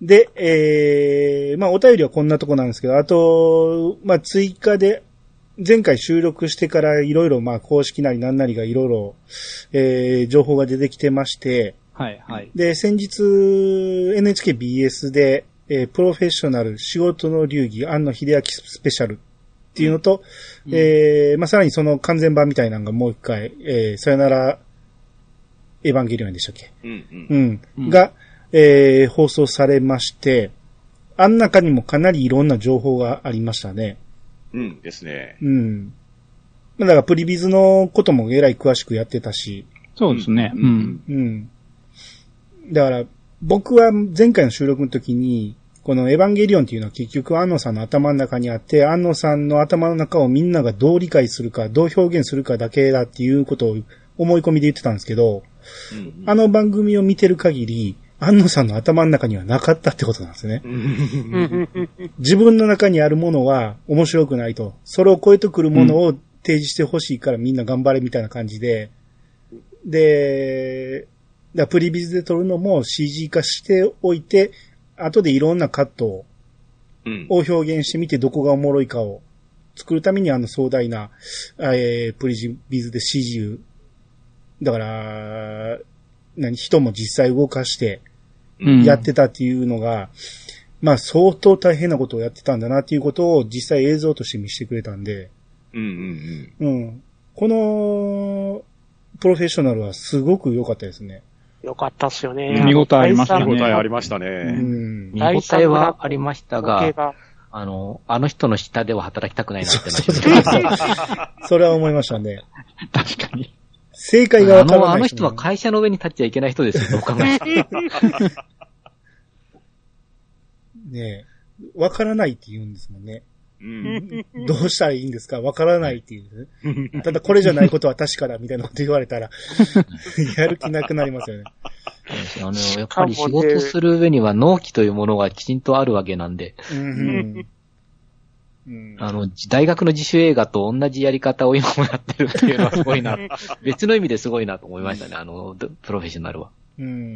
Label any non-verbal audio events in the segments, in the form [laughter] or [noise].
で、えー、まあお便りはこんなとこなんですけど、あと、まあ追加で、前回収録してからいろいろまあ公式なりなんなりがいろいろ、えー、情報が出てきてまして、はい、はい。で、先日 NHKBS で、えープロフェッショナル仕事の流儀庵野秀明スペシャルっていうのと、うんえーまあ、さらにその完全版みたいなのがもう一回、えーさよならエヴァンゲリオンでしたっけ？うんうん。うん。うんが、えー放送されまして、あん中にもかなりいろんな情報がありましたね。うんですね。うん。まあ、だからプリビズのこともえらい詳しくやってたし、そうですね。ううんん。うん。だから、僕は前回の収録の時に、このエヴァンゲリオンっていうのは結局安野さんの頭の中にあって、安野さんの頭の中をみんながどう理解するか、どう表現するかだけだっていうことを思い込みで言ってたんですけど、うんあの番組を見てる限り、安野さんの頭の中にはなかったってことなんですね。うん自分の中にあるものは面白くないと。それを超えてくるものを提示してほしいからみんな頑張れみたいな感じで。で、だプリビズで撮るのも CG 化しておいて、後でいろんなカットをうんを表現してみてどこがおもろいかを作るためにあの壮大な、えー、プリビズで CG をだから、何、人も実際動かして、うんやってたっていうのが、まあ相当大変なことをやってたんだなっていうことを実際映像として見せてくれたんで、うんうんうん。この、プロフェッショナルはすごく良かったですね。よかったっすよね。見応えありましたねうん。見応えありましたうね。ん。見応えはありましたが、あの、あの人の下では働きたくないなってなってそれは思いましたね。[laughs] 確かに。正解があの、わからない、あの人は会社の上に立っちゃいけない人ですよ、どう考え [laughs] わからないって言うんですもんね。うん。どうしたらいいんですか？わからないっていう、ね。ただこれじゃないことは確かだみたいなこと言われたら、[laughs] やる気なくなりますよね。あの、やっぱり仕事する上には納期というものがきちんとあるわけなんで、うんうん。あの、大学の自主映画と同じやり方を今もやってるっていうのはすごいな。[laughs] 別の意味ですごいなと思いましたね、あの、プロフェッショナルは。うん。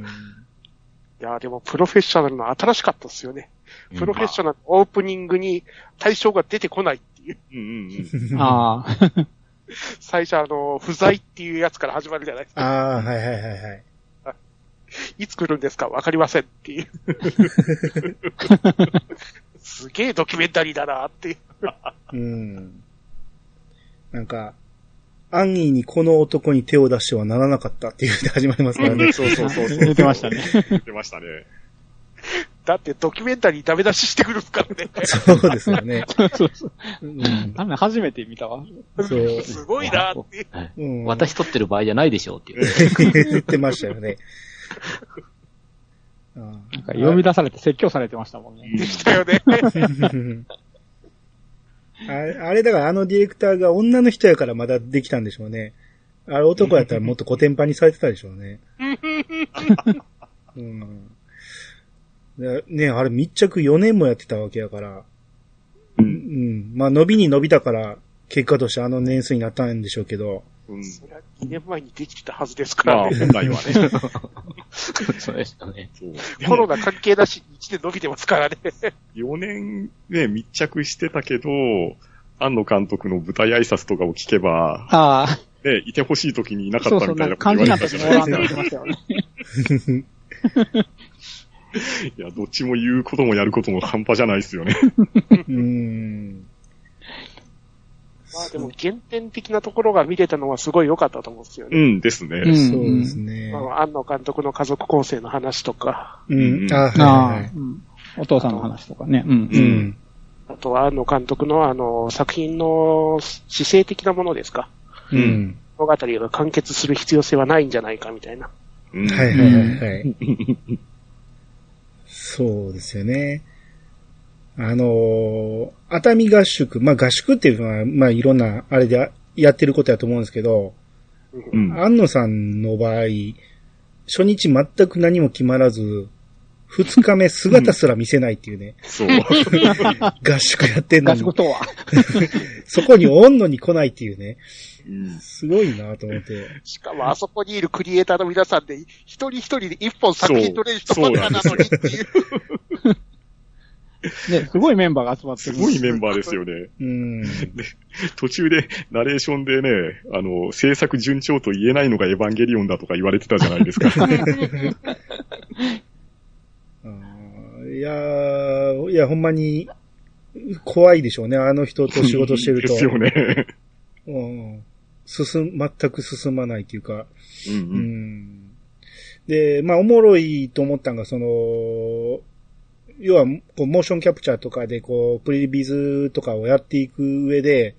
いや、でもプロフェッショナルの新しかったっすよね。プロフェッショナルオープニングに対象が出てこないっていう。うんうんうんああ。[laughs] 最初あの、不在っていうやつから始まるじゃないですか。ああ、はいはいはいはい。いつ来るんですか？わかりませんっていう。[laughs] すげえドキュメンタリーだなっていう。うん。なんか、安易にこの男に手を出してはならなかったっていうで始まりますからね。そうそうそうそう。出てましたね。出ましたね。だってドキュメンタリーダメ出ししてくるんですからね。そうですよね。そうそう。うん多分初めて見たわ。そう。すごいなっていう。ん、私撮ってる場合じゃないでしょうっていう。[laughs] 言ってましたよね。あなんか呼び出されて説教されてましたもんね。でしたよね。[laughs] あれあれだからあのディレクターが女の人やからまだできたんでしょうね。あれ男やったらもっとコテンパンにされてたでしょうね。[laughs] うん。でねあれ密着4年もやってたわけやから。う。うんん。まあ伸びに伸びたから、結果としてあの年数になったんでしょうけど。うん。それは2年前にできてたはずですかまあ、らね。本来はね。[laughs] そうでしたね。そう。コロナ関係なしに1年伸びてますからね。4年ね、密着してたけど、庵野監督の舞台挨拶とかを聞けば、ああ。ね、いてほしい時にいなかそうそう、ったみたないなこと言われたたじゃない時もおらんって言ってましたよね。[laughs] いや、どっちも言うこともやることも半端じゃないですよね。[laughs] うん。まあでも原点的なところが見れたのはすごい良かったと思うんですよね。うんですね。うんそうですねま。あ、安野監督の家族構成の話とか、うん。あ、あはいはいあ、うんお父さんの話とかね。うん。ううんん。あとは安野監督のあの、作品の姿勢的なものですか。うん。物語が完結する必要性はないんじゃないかみたいな。うんはいはいはいはい。そうですよね。あのー熱海合宿、まあ合宿っていうのは、まあいろんな、あれでやってることやと思うんですけど、うん。安野さんの場合、初日全く何も決まらず、二日目姿すら見せないっていうね、そう。[laughs] 合宿やってんのに合宿、とは。[laughs] そこにおんのに来ないっていうね、うんすごいなと思って。しかもあそこにいるクリエイターの皆さんで、一人一人で一本作品取れる人ばっかなのにっていう。ね、すごいメンバーが集まってる。すごいメンバーですよね。うん。[laughs] 途中でナレーションでね、あの、制作順調と言えないのがエヴァンゲリオンだとか言われてたじゃないですか。[laughs] いやーいや、ほんまに、怖いでしょうね。あの人と仕事してると。ですよね。うん。進、全く進まないっていうか。うんう。うんん。で、まあ、おもろいと思ったんが、その、要は、こう、モーションキャプチャーとかで、こう、プリビズとかをやっていく上で、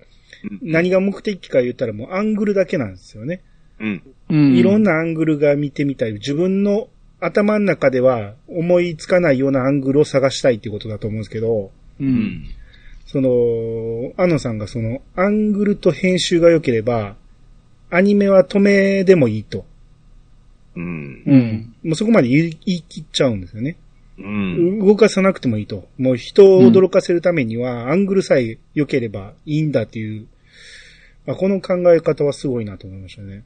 何が目的か言ったらもうアングルだけなんですよね。うん。うん。いろんなアングルが見てみたい。自分の頭の中では思いつかないようなアングルを探したいっていうことだと思うんですけど、う。うんん。その、安野さんがその、アングルと編集が良ければ、アニメは止めでもいいと。うん。うん。もうそこまで言い言い切っちゃうんですよね。うん。動かさなくてもいいと。もう人を驚かせるためには、アングルさえ良ければいいんだっていう、あこの考え方はすごいなと思いましたね。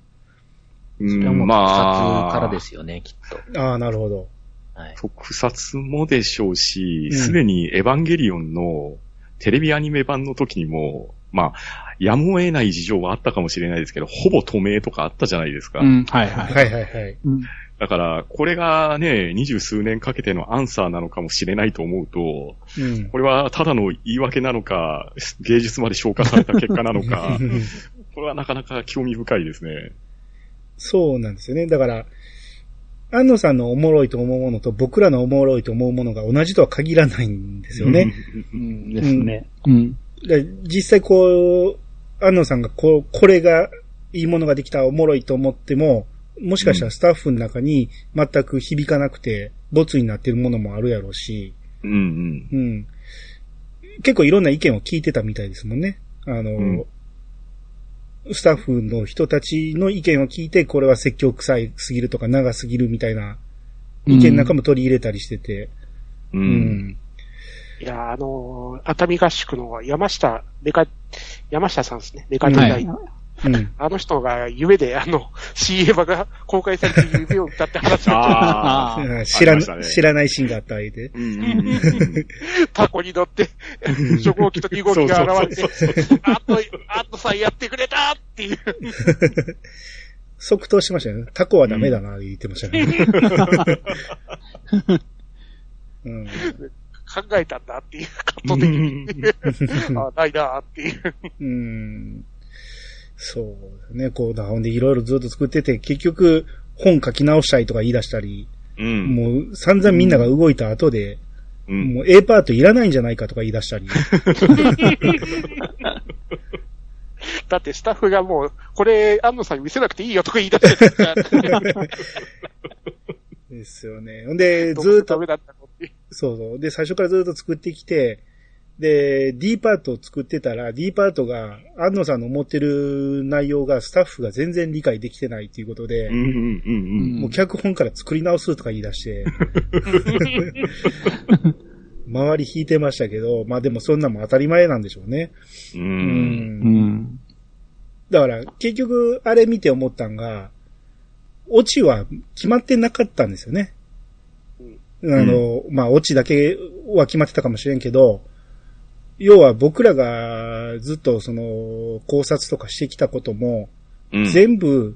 うんそれはもうま特あ、撮からですよね、きっと。ああ、なるほど。はい。特撮もでしょうし、うんすでにエヴァンゲリオンのテレビアニメ版の時にも、まあ、やむを得ない事情はあったかもしれないですけど、ほぼ透明とかあったじゃないですか。うん。はいはい。はいはいはい。うん。だから、これがね、二十数年かけてのアンサーなのかもしれないと思うと、うん。これはただの言い訳なのか、芸術まで消化された結果なのか、[laughs] これはなかなか興味深いですね。そうなんですよね。だから、安野さんのおもろいと思うものと僕らのおもろいと思うものが同じとは限らないんですよね。うん。ですね。うん。で実際こう、安野さんがこう、これがいいものができたおもろいと思っても、もしかしたらスタッフの中に全く響かなくて、ボツになってるものもあるやろうし、うんうん。うん。結構いろんな意見を聞いてたみたいですもんね。あの、んスタッフの人たちの意見を聞いて、これは説教臭いすぎるとか長すぎるみたいな意見なんかも取り入れたりしてて、う。うんん。いやー、あのー熱海合宿の山下、メカ、山下さんですね。メカデザイン。はうん。[laughs] あの人が夢であの CM が公開されてる夢を歌って話しあ知らね知らないシーンがあった相手。うんうんうんうんて、タコに乗って、初号機と2号機が現れて、あと、あとさんやってくれたっていう。即答しましたよね。タコはダメだな、言ってましたね。[laughs] うん。考えたんだっていう、カット的に。[laughs] あないなっていう。うん。そうだね。こうだ、ほんでいろいろずっと作ってて、結局、本書き直したいとか言い出したり、うん。もう散々みんなが動いた後で、うん。もう A パートいらないんじゃないかとか言い出したり。だってスタッフがもう、これ、安野さんに見せなくていいよとか言い出してるから。[laughs] ですよね。ほんで、ずっと。そうそう。で、最初からずっと作ってきて、で、D パートを作ってたら、D パートが、安野さんの思ってる内容がスタッフが全然理解できてないっていうことで、うんうんうんうん。もう脚本から作り直すとか言い出して、[laughs] 周り引いてましたけど、まあでもそんなもん当たり前なんでしょうね。う。うん。うん。だから、結局、あれ見て思ったんが、オチは決まってなかったんですよね。あの、まあ、オチだけは決まってたかもしれんけど、要は僕らがずっとその考察とかしてきたことも、うん全部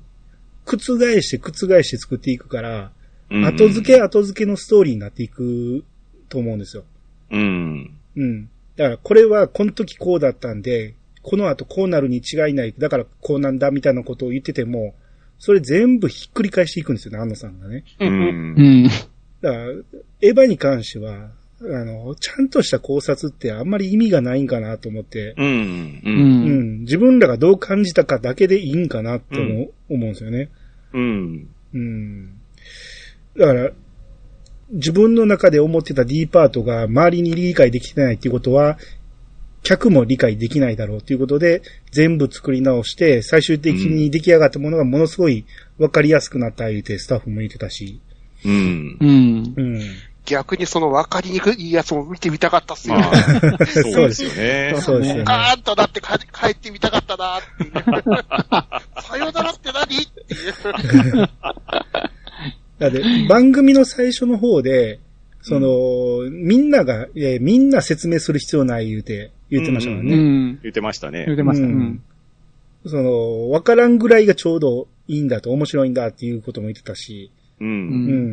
覆して覆して作っていくから、うん後付け後付けのストーリーになっていくと思うんですよ。うん。うん。だからこれはこの時こうだったんで、この後こうなるに違いない。だからこうなんだみたいなことを言ってても、それ全部ひっくり返していくんですよね、安野さんがね。うん。うん。だから、エヴァに関しては、あの、ちゃんとした考察ってあんまり意味がないんかなと思って、うん。う。うんん、自分らがどう感じたかだけでいいんかなと思う,、思うんですよね。うん。うん。だから、自分の中で思ってた D パートが周りに理解できてないっていうことは、客も理解できないだろうということで、全部作り直して、最終的に出来上がったものがものすごい分かりやすくなった言うて、スタッフも言ってたし。うん。うん。うん。逆にその分かりにくいやつも見てみたかったっすよ。まあ、[laughs] そうですよね。そうですよね。ガーンとなってか帰ってみたかったなっていう。さよならって何？っていう。だって、番組の最初の方で、その、みんなが、えーみんな説明する必要ない言うて、言ってましたからうね。ん。言ってましたね。言ってました。ううんん。その、わからんぐらいがちょうどいいんだと、面白いんだっていうことも言ってたし、う。うんうん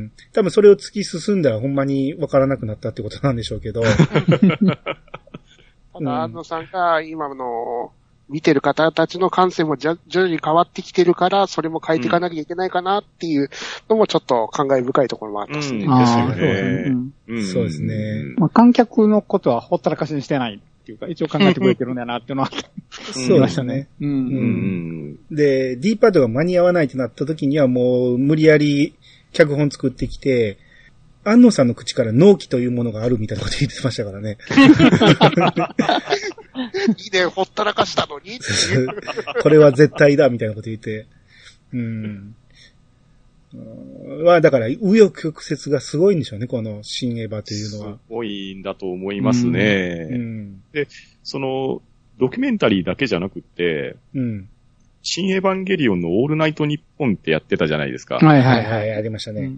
ん。多分それを突き進んだらほんまにわからなくなったってことなんでしょうけど、た [laughs] だ、安野さんが今の、見てる方たちの感性もじゃ徐々に変わってきてるから、それも変えていかなきゃいけないかなっていうのもちょっと感慨深いところもあったですね。うんああ、ですよねそうですね。うんうんそうですねまあ、観客のことはほったらかしにしてないっていうか、一応考えてくれてるんだなっていうのはそうでしたね。う。うんん。で、D パッドが間に合わないってなった時にはもう無理やり脚本作ってきて、安野さんの口から納期というものがあるみたいなこと言ってましたからね。いいね、ほったらかしたのに。[laughs] これは絶対だみたいなこと言って。うん。うんは、だから、紆余曲折がすごいんでしょうね、この新エヴァというのすは。ごいんだと思いますね。うん。その、ドキュメンタリーだけじゃなくって、うん。新エヴァンゲリオンのオールナイトニッポンってやってたじゃないですか。はいははいいはい。はい、ありましたね。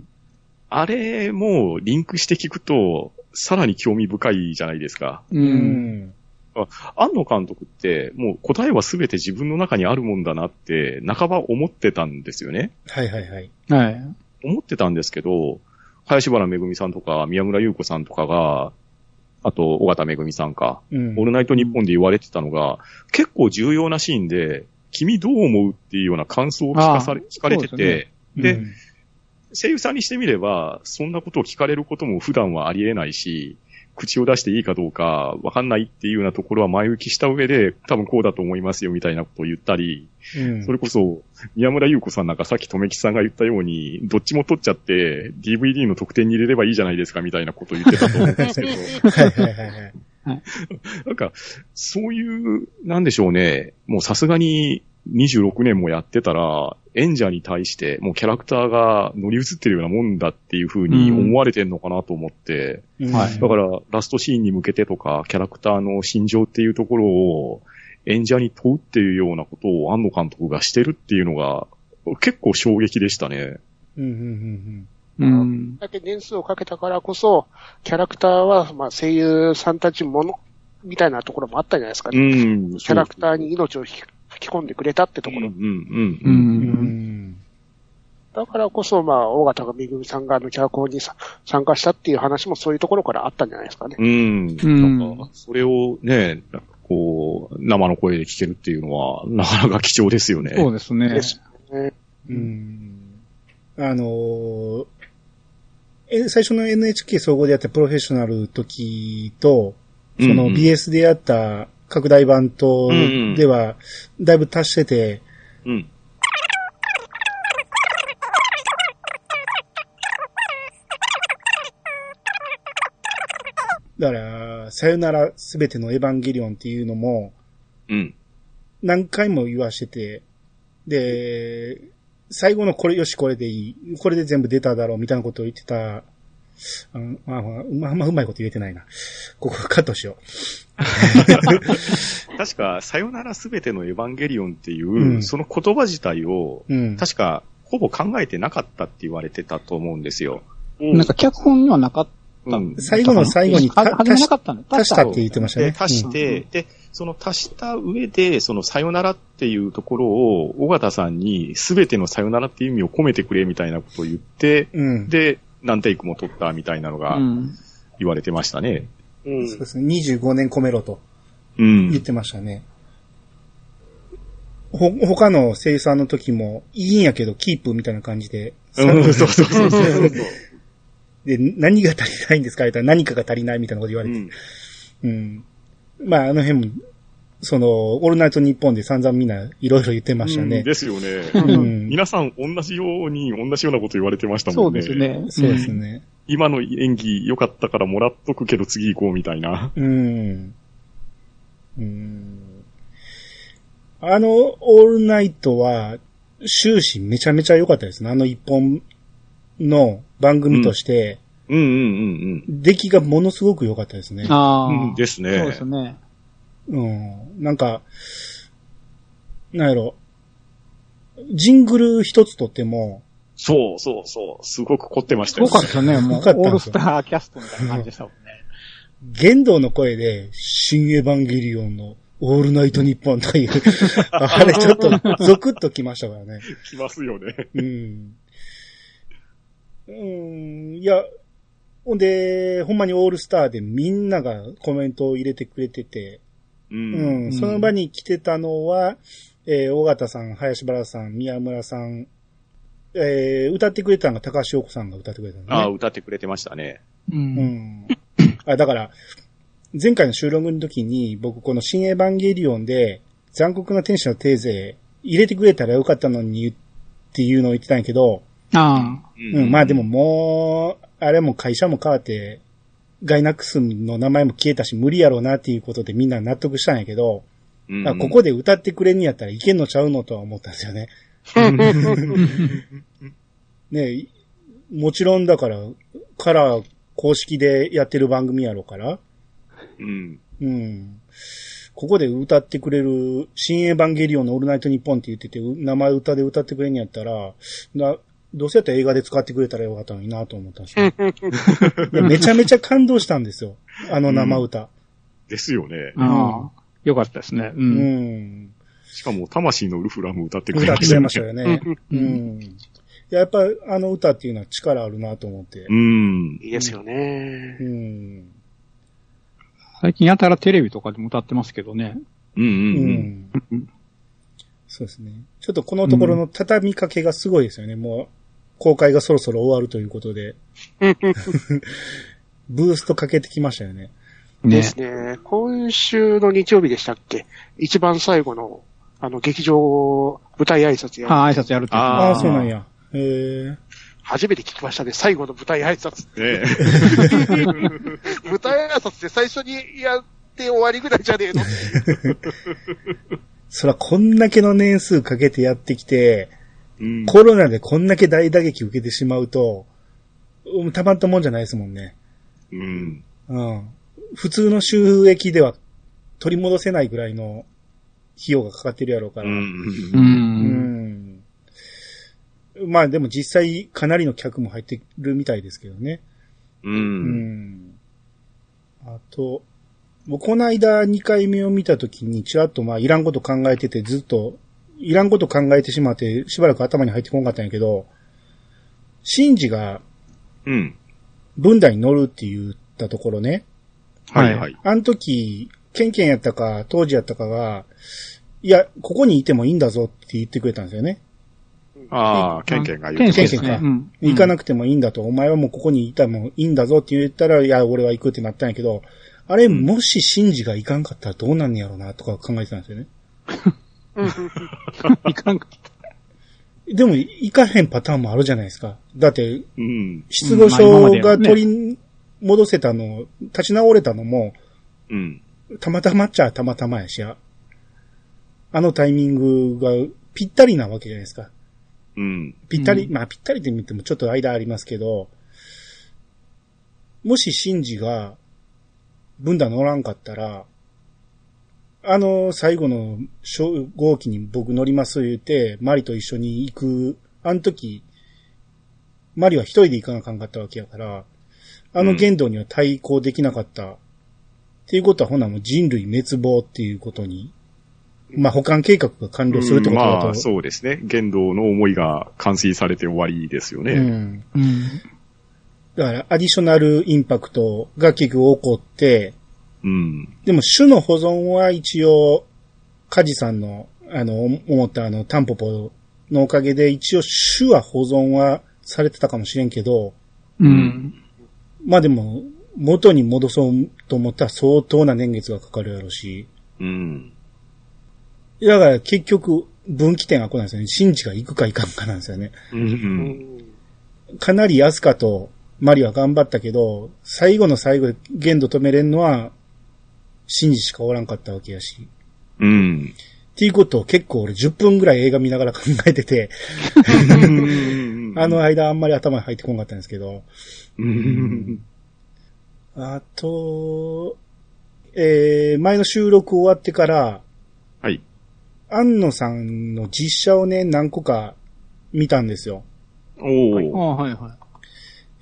あれもリンクして聞くと、さらに興味深いじゃないですか。う。うんん。庵野監督って、もう答えはすべて自分の中にあるもんだなって、半ば思ってたんですよね。はいはいはい。はい。思ってたんですけど、林原めぐみさんとか、宮村優子さんとかが、あと、尾形めぐみさんか、うんオールナイトニッポンで言われてたのが、結構重要なシーンで、君どう思うっていうような感想を聞かされ、聞かれてて、で、うん。声優さんにしてみれば、そんなことを聞かれることも普段はありえないし、口を出していいかどうかわかんないっていうようなところは前置きした上で、多分こうだと思いますよみたいなことを言ったり、うん。それこそ、宮村優子さんなんかさっき留吉さんが言ったように、どっちも取っちゃって、DVD の特典に入れればいいじゃないですかみたいなことを言ってたと思うんですけど、はい。なんか、そういう、なんでしょうね、もうさすがに26年もやってたら、演者に対して、もうキャラクターが乗り移ってるようなもんだっていう風に思われてんのかなと思って、うんはいだから、ラストシーンに向けてとか、キャラクターの心情っていうところを、演者に問うっていうようなことを安野監督がしてるっていうのが、結構衝撃でしたね。うんうんうん。だけ年数をかけたからこそ、キャラクターは、まあ、声優さんたちもの、みたいなところもあったんじゃないですかうね。ん。キャラクターに命を吹き込んでくれたってところ。うん、うん、うん。う。うんん。うんん。だからこそ、まあ、大型がめぐみさんがあの脚本にさ参加したっていう話もそういうところからあったんじゃないですかね。うん。うんなんか、それをね、こう、生の声で聞けるっていうのは、なかなか貴重ですよね。そうですねで。すね。うん。あのーえ、最初の NHK 総合でやったプロフェッショナル時と、その BS でやった拡大版とでは、だいぶ足してて、うん。だから、さよならすべてのエヴァンゲリオンっていうのも、うん。何回も言わしてて、で、最後のこれよしこれでいい。これで全部出ただろうみたいなことを言ってた。あのまあ、まあ、まあ、まあうまいこと言えてないな。ここカットしよ [laughs] 確か、さよならすべてのエヴァンゲリオンっていう、うんその言葉自体を、う。うん。確か、ほぼ考えてなかったって言われてたと思うんですよ。うんなんか脚本にはなかった。うん。最後の最後には初めなかったの？足したって言ってましたねで、。足して、で、その足した上で、そのさよならっていうところを、尾形さんにすべてのさよならっていう意味を込めてくれみたいなことを言って、うん。うん。で、何テイクも取ったみたいなのがうん。言われてましたね。うんそうですね。25年込めろとうん。言ってましたね。ほ、他の生産の時も、いいんやけど、キープみたいな感じで。うん、そうそうそうそう。[laughs] で、何が足りないんですか？言ったら何かが足りないみたいなこと言われて。うん。うん。まあ、あの辺も、その、オールナイトニッポンで散々みんないろいろ言ってましたね。ですよね。うん。[laughs] 皆さん同じように、同じようなこと言われてましたそもね。うんですね。そうですね。今の演技良かったからもらっとくけど次行こうみたいな。うん。うん。あの、オールナイトは、終始めちゃめちゃ良かったですね。あの一本の番組として、うんうんうん出来がものすごく良かったですね。ああ、うん。うんですね。そうですね。うん。なんか、なんやろ。ジングル一つとっても、そうそうそう。すごく凝ってましたすごよ。かったね、もう、オールスターキャストみたいな感じでしたもんね。玄道の声で、新エヴァンゲリオンのオールナイトニッポンという、[laughs] あれちょっとゾクッときましたからね。[laughs] きますよね。うん。うん、いや、ほんで、ほんまにオールスターでみんながコメントを入れてくれてて、う。うんん、その場に来てたのは、えー、尾形さん、林原さん、宮村さん、えー、歌ってくれたのが高橋洋子さんが歌ってくれたのね。ああ、歌ってくれてましたね。う。うんん。あ、だから、前回の収録の時に僕この新エヴァンゲリオンで残酷な天使のテーゼ入れてくれたらよかったのにっていうのを言ってたんやけど、あうん、まあでも、もう、あれも会社も変わって、ガイナックスの名前も消えたし無理やろうなっていうことでみんな納得したんやけど、うんあここで歌ってくれんやったらいけんのちゃうのとは思ったんですよね。[laughs] ねもちろんだから、カラー公式でやってる番組やろうから、うん。うん。ここで歌ってくれる、新エヴァンゲリオンのオールナイトニッポンって言ってて、う生歌で歌ってくれんやったら、な、どうせやったら映画で使ってくれたらよかったのになと思ったんですめちゃめちゃ感動したんですよ。あの生歌。ですよね。あ。ああ。よかったですね。う。うんん。しかも、魂のウルフラム歌ってくれ歌ってくれましたたよね。ううんややっぱあの歌っていうのは力あるなと思って。うん。いいですよねう。ん。最近やたらテレビとかでも歌ってますけどね。うんううんうんん。そうですね。ちょっとこのところの畳みかけがすごいですよね。もう、公開がそろそろ終わるということで、[laughs] ブーストかけてきましたよね。ですね。今週の日曜日でしたっけ？一番最後の、あの、劇場舞台挨拶やるああ、挨拶やるってああそうなんや。へえ。初めて聞きましたね。最後の舞台挨拶。ね [laughs] 舞台挨拶って最初にやって終わりぐらいじゃねえの [laughs] そら、こんだけの年数かけてやってきて、うん。コロナでこんだけ大打撃受けてしまうと、うんたまったもんじゃないですもんね。うん。うん。普通の収益では取り戻せないぐらいの費用がかかってるやろうから。う。うんん。うん。まあでも実際かなりの客も入ってるみたいですけどね。う。うんん。あと、もうこの間2回目を見たときにちらっとまあいらんこと考えててずっと、いらんこと考えてしまってしばらく頭に入ってこなかったんやけど、シンジがうん。分断に乗るって言ったところね、はいはい。あの時、ケンケンやったか、当時やったかが、いや、ここにいてもいいんだぞって言ってくれたんですよね。ああ、ケンケンが言ケンケン。ケンケンかうん。行かなくてもいいんだと、お前はもうここにいたらもういいんだぞって言ったら、いや、俺は行くってなったんやけど、あれ、んもしシンジが行かんかったらどうなんねやろな、とか考えてたんですよね。[laughs] [laughs] いかんか。でも、行かへんパターンもあるじゃないですか。だって、うん。失語症が取り戻せたの、立ち直れたのも、うん。たまたまっちゃたまたまやし、あのタイミングがぴったりなわけじゃないですか。うん。ぴったり、うんまあぴったりって見てもちょっと間ありますけど、もしシンジが、分断乗らんかったら、あの最後の小号機に僕乗ります言って、マリと一緒に行く、あの時、マリは一人で行かなあかんかったわけやから、あの言動には対抗できなかった。っていうことはほなもう人類滅亡っていうことに、まあ保管計画が完了するってことだと。まあ、そうですね。言動の思いが完遂されて終わりですよね。うん。うん。だから、アディショナルインパクトが結局起こって、うん。でも種の保存は一応、カジさんの、あの、思ったあの、タンポポのおかげで一応種は保存はされてたかもしれんけど、うん。まあでも、元に戻そうと思ったら相当な年月がかかるやろうし、うん。だから結局、分岐点がこないですよね。シンジが行くか行かんかなんですよね。う。うんんかなりアスカとマリは頑張ったけど、最後の最後で限度止めれんのは、シンジしかおらんかったわけやし。うん。っていうことを結構俺10分ぐらい映画見ながら考えてて、[laughs] あの間あんまり頭に入ってこなかったんですけど、うん。あと、えー、前の収録終わってから、はい。安野さんの実写をね、何個か見たんですよ。おー。あはいは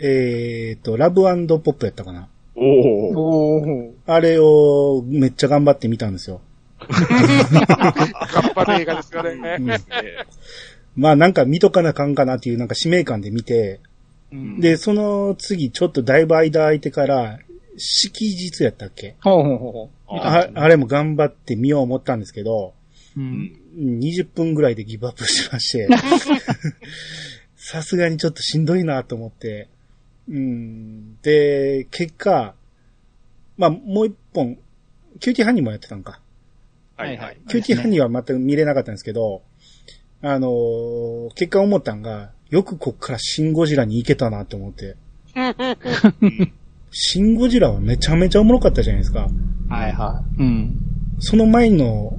えっ、と、ラブポップやったかな。おー。おー。あれをめっちゃ頑張って見たんですよ。頑張る映画ですよね。うんまあなんか見とかなあかんかなっていうなんか使命感で見て、うんで、その次ちょっとだいぶ間空いてから、式日やったっけ？ほうほうほうああれも頑張って見よう思ったんですけど、うん。20分ぐらいでギブアップしまして、[laughs] さすがにちょっとしんどいなと思って、うん。で、結果、まあもう一本、キューティーハニーもやってたんか。はいはい。キューティーハニーは全く見れなかったんですけど、あのー結果思ったんが、よくこっからシンゴジラに行けたなと思って。[laughs] シンゴジラはめちゃめちゃおもろかったじゃないですか。はいはい。うん。その前の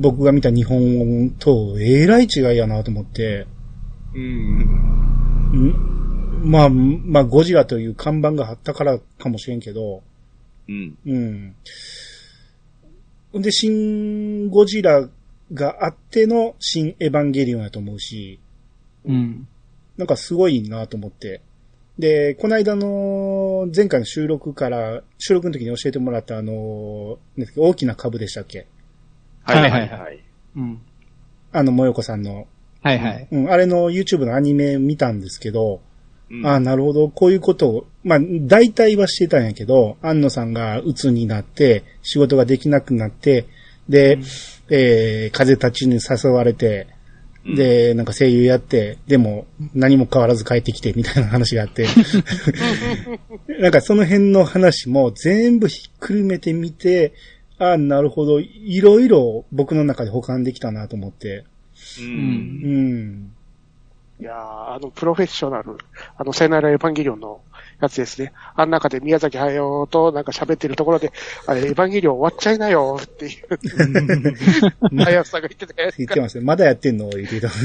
僕が見た日本とえらい違いやなと思って、うん？んまあ、まあ、ゴジラという看板があったからかもしれんけど、うん。うん。で、シン・ゴジラがあっての新エヴァンゲリオンやと思うし、うん。なんかすごいなと思って。で、この間の前回の収録から、収録の時に教えてもらったあの、大きな株でしたっけ？はいはいはいははい。うん。あの、もよこさんの。はいはい。うん、あれの YouTube のアニメ見たんですけど、うんああ、なるほど、こういうことを、まあ、大体はしてたんやけど、安野さんが鬱になって、仕事ができなくなって、で、えー、風立ちに誘われて、で、なんか声優やって、でも何も変わらず帰ってきてみたいな話があって、[laughs] なんかその辺の話も全部ひっくるめてみて、ああ、なるほど、いろいろ僕の中で保管できたなと思って、う。うん。うんん。いやーあの、プロフェッショナル、あの、さよならエヴァンゲリオンのやつですね。あん中で宮崎駿となんか喋ってるところで、あれ、エヴァンゲリオン終わっちゃいなよっていう、[laughs] 早さんが言ってたやつ言ってますね。まだやってんの？言ってた。[laughs]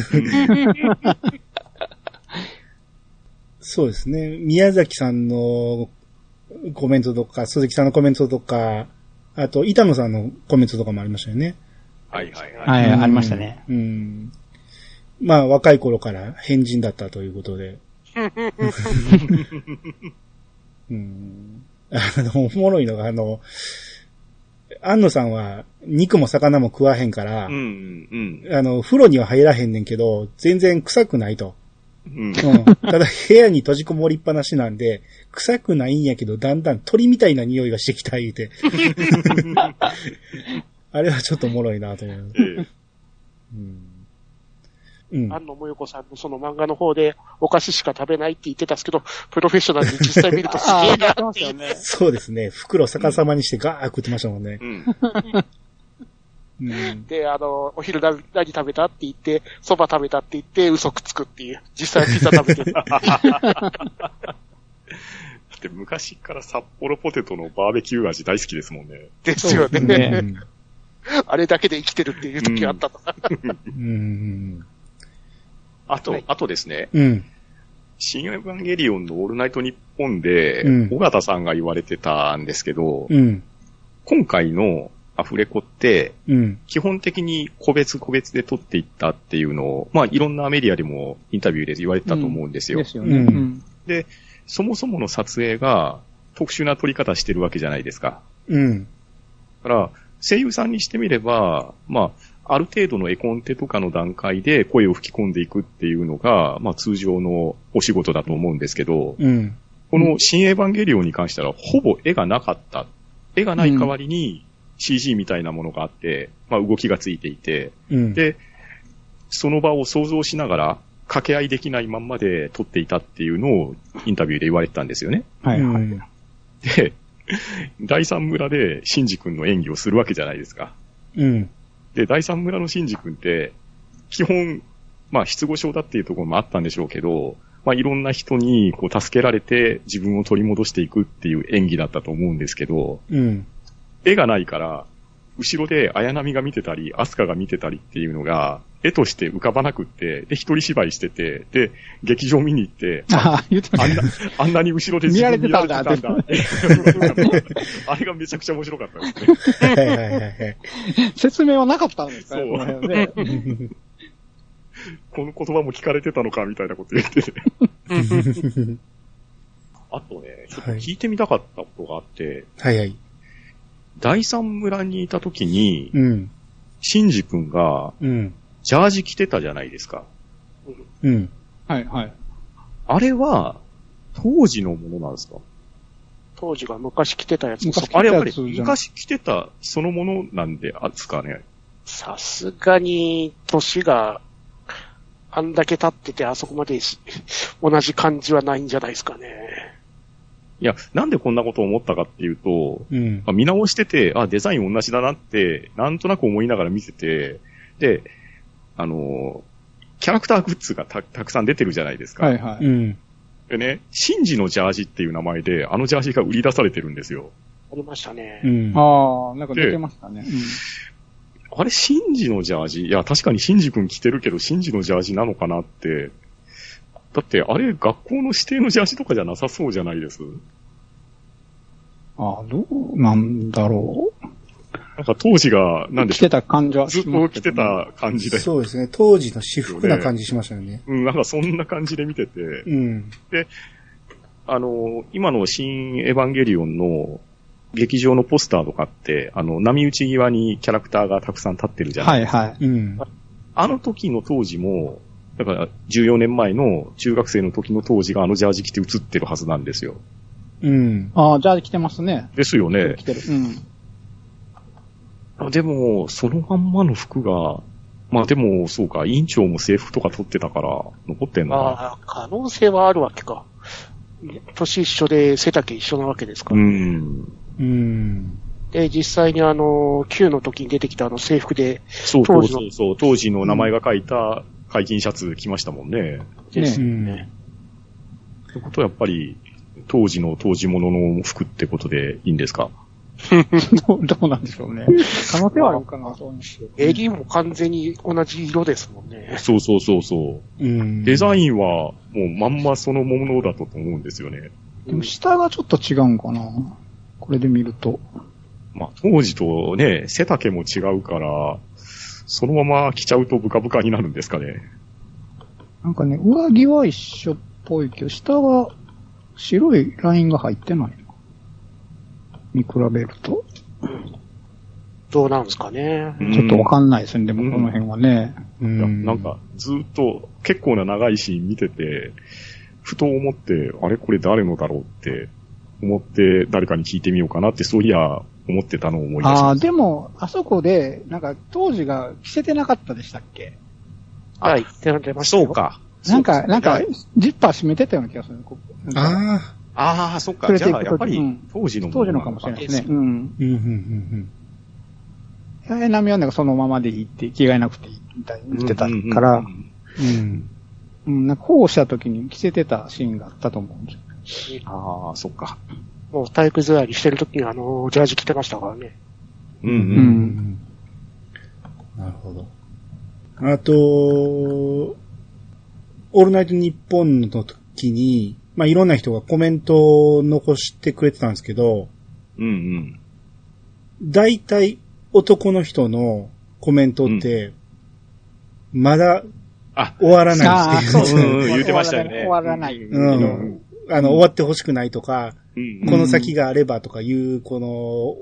そうですね。宮崎さんのコメントとか、鈴木さんのコメントとか、あと、板野さんのコメントとかもありましたよね。はいはいは。はいい、うんありましたね。うん。まあ、若い頃から変人だったということで。うん。あの、おもろいのが、あの、安野さんは肉も魚も食わへんから、うん、うん、あの、風呂には入らへんねんけど、全然臭くないと。うん。うん。ただ部屋に閉じこもりっぱなしなんで、臭くないんやけど、だんだん鳥みたいな匂いがしてきた言うて。[laughs] あれはちょっとおもろいなと思う。ええうん。うん。安野もよこさんのその漫画の方で、お菓子しか食べないって言ってたんですけど、プロフェッショナルに実際見るとすげえなっていう。ね。[laughs] そうですね。袋逆さまにしてガー食ってましたもんね。うん。うん。で、あの、お昼何何食べたって言って、蕎麦食べたって言って、嘘くつくっていう。実際はピザ食べてる。だって昔から札幌ポテトのバーベキュー味大好きですもんね。ですよね。ね [laughs] あれだけで生きてるっていう時あったと。うん。あと、はいあとですね、うん。新エヴァンゲリオンのオールナイトニッポンで、うん尾形さんが言われてたんですけど、うん。今回のアフレコって、うん。基本的に個別個別で撮っていったっていうのを、まあいろんなメディアでもインタビューで言われてたと思うんですよ。ですよね。うんうん。そもそもの撮影が特殊な撮り方してるわけじゃないですか。うん。だから、声優さんにしてみれば、まあ、ある程度の絵コンテとかの段階で声を吹き込んでいくっていうのが、まあ通常のお仕事だと思うんですけど、うん。この新エヴァンゲリオンに関してはほぼ絵がなかった。絵がない代わりに CG みたいなものがあって、まあ動きがついていて、うん。で、その場を想像しながら掛け合いできないまんまで撮っていたっていうのをインタビューで言われてたんですよね。はいはい。うんで、第三村でシンジ君の演技をするわけじゃないですか。うん。で、第三村のシンジ君って、基本、まあ、失語症だっていうところもあったんでしょうけど、まあ、いろんな人にこう助けられて自分を取り戻していくっていう演技だったと思うんですけど、うん。絵がないから、後ろで綾波が見てたり、アスカが見てたりっていうのが、絵として浮かばなくって、で、一人芝居してて、で、劇場見に行って、[laughs] ああ、言ってまあんなあんなに後ろで見られてたんだあれがめちゃくちゃ面白かったですね。はいはいはいはい。説明はなかったんですか？そうこの辺ね。[laughs] この言葉も聞かれてたのかみたいなこと言ってて。[laughs] あとね、ちょっと聞いてみたかったことがあって、はいはい。第三村にいた時に、うん。シンジ君がうん。ジャージ着てたじゃないですか。うん。はい、はい。あれは、当時のものなんですか？当時が昔着てたやつ昔あれやっぱり昔着てたそのものなんであですかね？さすがに、年が、あんだけ経ってて、あそこまでし同じ感じはないんじゃないですかね。いや、なんでこんなことを思ったかっていうと、うん。あ見直してて、あ、デザイン同じだなって、なんとなく思いながら見てて、で、あの、キャラクターグッズがたたくさん出てるじゃないですか。はい、はい。うん。でね、シンジのジャージっていう名前で、あのジャージが売り出されてるんですよ。ありましたね。うん。ああ、なんか出てましたね。あれ、シンジのジャージ？いや、確かにシンジ君着てるけど、シンジのジャージなのかなって。だって、あれ、学校の指定のジャージとかじゃなさそうじゃないです？うん。ああ、どうなんだろなんか当時が、う。なんでしょう。着てた感じはずっと着てた感じで。そうですね。当時の私服な感じしましたよね。うん、なんかそんな感じで見てて。うん。あの、今の新エヴァンゲリオンの劇場のポスターとかって、あの、波打ち際にキャラクターがたくさん立ってるじゃないはい、はい。うん。あの時の当時も、だから14年前の中学生の時の当時があのジャージ着て写ってるはずなんですよ。うん。ああ、じゃあ着てますね。ですよね着。てる。うん。あでも、そのまんまの服が、まあでも、そうか、委員長も制服とか取ってたから、残ってんのかああ、可能性はあるわけか。年一緒で背丈一緒なわけですかな。ら。うん。うん。で、実際にあの、Q の時に出てきたあの制服で、そうそう当時のそうそう、当時の名前が書いた解禁シャツ着ましたもんね。ですようんね。ってことはやっぱり、当時の当時ものの服ってことでいいんですか？[laughs] どう、どうなんでしょうね。可能性はあるかな、そういう襟も完全に同じ色ですもんね。そうそうそうそう。うん。デザインはもうまんまそのものだったと思うんですよね。でも下がちょっと違うんかな。これで見ると。まあ当時とね、背丈も違うから、そのまま着ちゃうとブカブカになるんですかね。なんかね、上着は一緒っぽいけど、下は白いラインが入ってないな。見比べると。どうなんですかね。うんちょっとわかんないですね、でもこの辺はね。ういやん。なんか、ずっと結構な長いシーン見てて、ふと思って、あれ？これ誰のだろうって思って誰かに聞いてみようかなって、そういや思ってたのを思い出しああ、ました。でも、あそこで、なんか当時が着せてなかったでしたっけ？はい、出出ましたよ。そう。か。なんか、なんかはい、ジッパー閉めてたような気がする。ここなんかあああ、そっか。じゃあ、やっぱりうん当時のも当時のかもしれないですね。ううん。あ。うん、うん、うん、え、ナミはなんかそのままでいいって、着替えなくていいみたいに言ってたうんうんうんから、うん。うん。うん、なんか保護した時に着せてたシーンがあったと思うんですよ。ああ、そっか。もう体育座りしてる時にあの、ジャージ着てましたからね。うんう。うんん。なるほど。あと、オールナイトニッポンの時に、まあ、いろんな人がコメントを残してくれてたんですけど、うんうん。大体男の人のコメントって、まだあ、終わらないっていう。そうそううん [laughs] 言ってましたよね終わらない。ううんん。あの、終わってほしくないとか、うんこの先があればとかいう、この、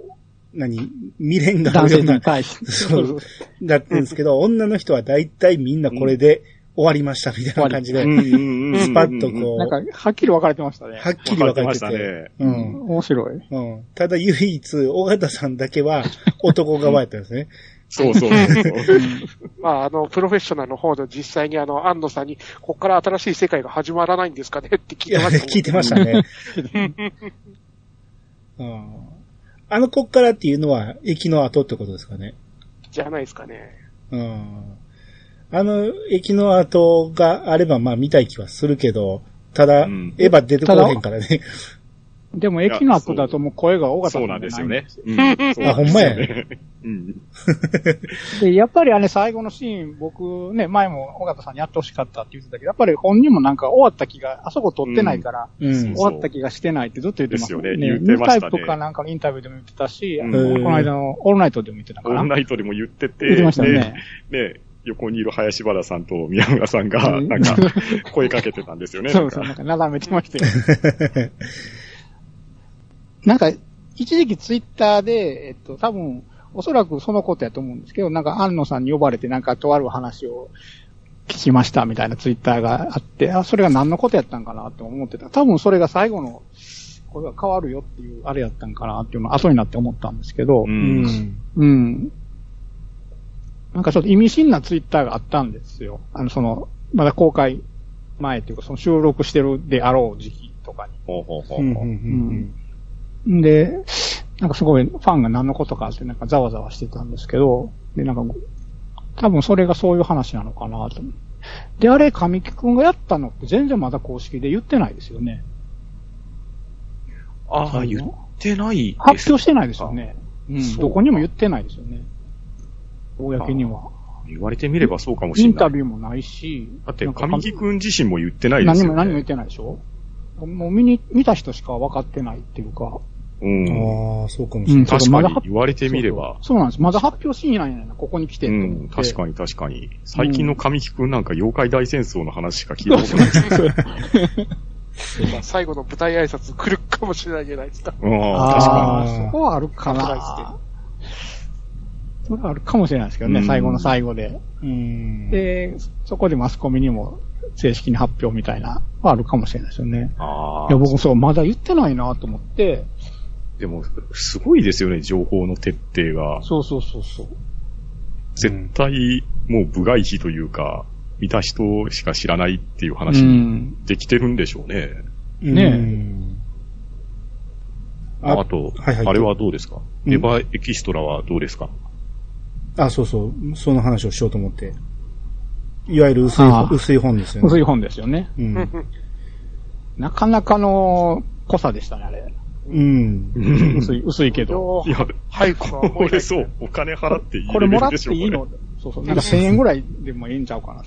何、未練があるような。[laughs] そうだったんですけど、女の人は大体みんなこれで終わりましたみたいな感じで、うんうんうんうんスパッとこう、なんか、はっきり分かれてましたね。はっきり分かれててましてたね。うん。面白い。うん。ただ唯一、尾形さんだけは [laughs] 男側やったんですね。そうそうそう。[laughs] まあ、あの、プロフェッショナルの方で実際にあの、安野さんに、ここから新しい世界が始まらないんですかねって聞いてましたもん聞いてましたね。うん。あのこっからっていうのは、駅の後ってことですかね。じゃないですかね。うん。あの、駅の後があれば、まあ見たい気はするけど、ただ、うん。エヴァ出てこへんからね。でも、駅の後だともう声が多かったそうなんですよね。あほんまやうん。で、やっぱりあれ最後のシーン、僕ね、前も尾形さんにやってほしかったって言ってたけど、やっぱり本人もなんか終わった気が、あそこ撮ってないから、うん。終わった気がしてないってずっと言ってますですよね。言ってましたね。ニュータイプかなんかのインタビューでも言ってたし、うん。あのこの間のオールナイトでも言ってたかな。オンライトでも言ってて、言ってましたよね。で、で横にいる林原さんと宮村さんが、うんなんか、声かけてたんですよね。そうそう、なんか、なだめてましたよ。[laughs] なんか、一時期ツイッターで、えっと、多分、おそらくそのことやと思うんですけど、なんか、安野さんに呼ばれて、なんか、とある話を聞きましたみたいなツイッターがあって、あ、それが何のことやったんかなって思ってた。多分それが最後の、これが変わるよっていう、あれやったんかなっていうのを後になって思ったんですけど、う。うんん。うん。なんかちょっと意味深なツイッターがあったんですよ。あの、その、まだ公開前っていうか、その収録してるであろう時期とかほうほうほううんうんほう。に。で、なんかすごいファンが何のことかってなんかざわざわしてたんですけど、で、なんか、多分それがそういう話なのかなと。で、あれ、神木くんがやったのって全然まだ公式で言ってないですよね。ああ、言ってないです。発表してないですよね。うん。どこにも言ってないですよね。公には。言われてみればそうかもしれない。インタビューもないし。だって、神木くん自身も言ってないですよ、ね。何も何も言ってないでしょ？もう見に、見た人しか分かってないっていうか。うん。ああ、そうかもしれない。確かまだに言われてみれば。そうそうなんです。まだ発表しないんここに来て。うん、確かに確かに。最近の神木くんなんか妖怪大戦争の話しか聞いたことないです。まあ最後の舞台挨拶来るかもしれないじゃないですか。うん、確かああ、そこはあるかな。それはあるかもしれないですけどね、うん最後の最後で。うん。で、そこでマスコミにも正式に発表みたいな、はあるかもしれないですよね。に。あいや、あ。僕そう、まだ言ってないなと思って、でも、すごいですよね、情報の徹底が。そうそうそうそう。絶対、もう部外費というか、見た人しか知らないっていう話うにん。できてるんでしょうね。ねえうんあと、はいはいあれはどうですか、うんエヴァエキストラはどうですか？あ、そうそう。その話をしようと思って。いわゆる薄い薄い本ですよね。薄い本ですよね。うん。[laughs] なかなかの濃さでしたね、あれ。うん。[laughs] 薄い、薄いけど。よいや、はい、これそう、お金払っていいこれもらっていいの？そうそう。なんか1000円ぐらいでもいいんちゃうかな。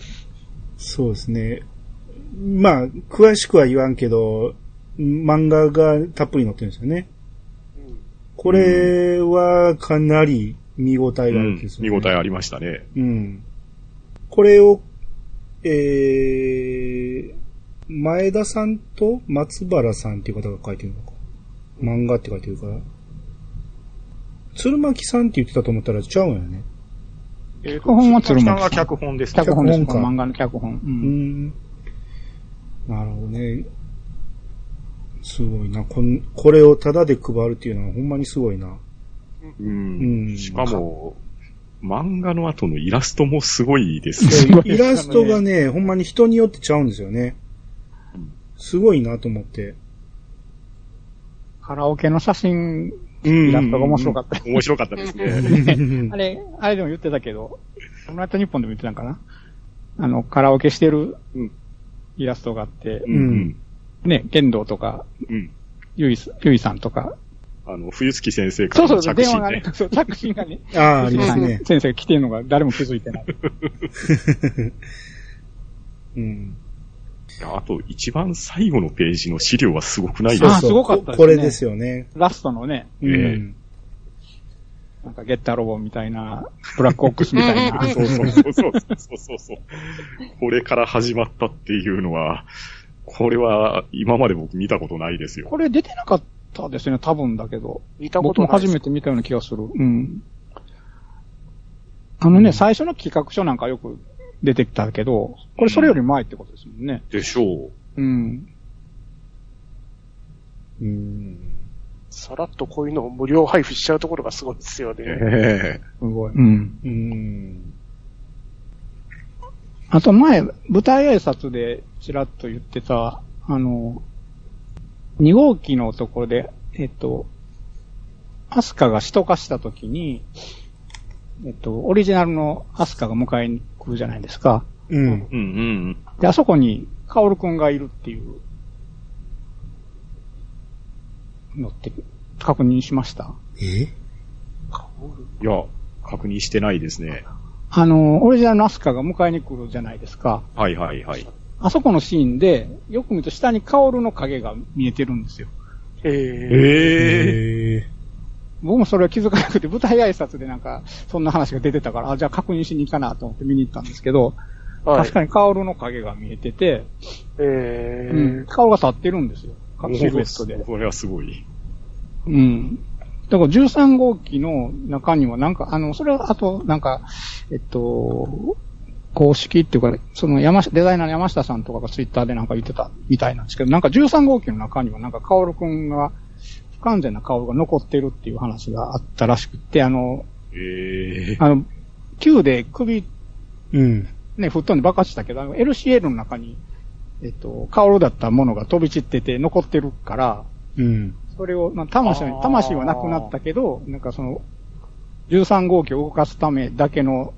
そうですね。まあ、詳しくは言わんけど、漫画がたっぷり載ってるんですよね。これはかなり見応えがあうんるんですよ、ね見応えありましたね。うん。これを、えー、前田さんと松原さんっていう方が書いてるのか。漫画って書いてるから。鶴巻さんって言ってたと思ったらちゃうんよね。え脚本は鶴巻さんさんが脚本ですね。脚本です。脚本か漫画の脚本。う。うんん。なるほどね。すごいな。こんこれをタダで配るっていうのはほんまにすごいな。う。うんん。しかも、漫画の後のイラストもすごいですね。でイラストがね、ほんまに人によってちゃうんですよね。すごいなと思って。カラオケの写真、うんイラストが面白かった。面白かったですね。[laughs] あれ、あれでも言ってたけど、オムライト日本でも言ってたんかなあの、カラオケしてるうんイラストがあって、うん。ね、剣道とか、うん。ゆい、ゆいさんとか、あの、冬月先生かそうそう、らの着信で電話がね。[laughs] そう着信がね、ああ、ありますね。[laughs] 先生が来てるのが誰も気づいてない。[laughs] うん。あと、一番最後のページの資料はすごくないですか？あすごかったですねここれですよね。ラストのね、うえん。なんかゲッターロボみたいな、ブラックオックスみたいな。そうそうそうそうそうそうそう。これから始まったっていうのは、これは今まで僕見たことないですよ。これ出てなかったですね、多分だけど。見たこ僕もとないです。初めて見たような気がする。うん。あのね、最初の企画書なんかよく出てきたけど、これそれより前ってことですもんね。でしょうん。うん。さらっとこういうのを無料配布しちゃうところがすごいですよう。ね。えすごい。うん。うん。あと前、舞台挨拶でちらっと言ってた、あの、2号機のところで、えっと、アスカが使徒化した時に、えっと、オリジナルのアスカが迎えに来るじゃないですか。うん。うんうん。で、あそこに、カオルくんがいるっていうのって確認しました？え？いや、確認してないですね。あの、オリジナルのアスカが迎えに来るじゃないですか。はいはいはい。あそこのシーンで、よく見ると下にカオルの影が見えてるんですよ。ええええ僕もそれは気づかなくて、舞台挨拶でなんか、そんな話が出てたから、あ、じゃあ確認しに行かなと思って見に行ったんですけど、はい確かにカオルの影が見えてて、えーうん、顔が立ってるんですよ。シルエットで。これはすごい。うん。だから13号機の中にはなんか、あの、それはあと、なんか、えっと、公式っていうか、その山下、デザイナーの山下さんとかがツイッターでなんか言ってたみたいなんですけど、なんか13号機の中にはなんかカオルくんが、不完全な顔が残ってるっていう話があったらしくって、あの、ええあの、Q で首うん。ね、吹っ飛んで爆発したけど、あの LCL の中に、えっと、カオルだったものが飛び散ってて残ってるから、うん。それを、まあ、魂魂はなくなったけど、なんかその、13号機を動かすためだけの、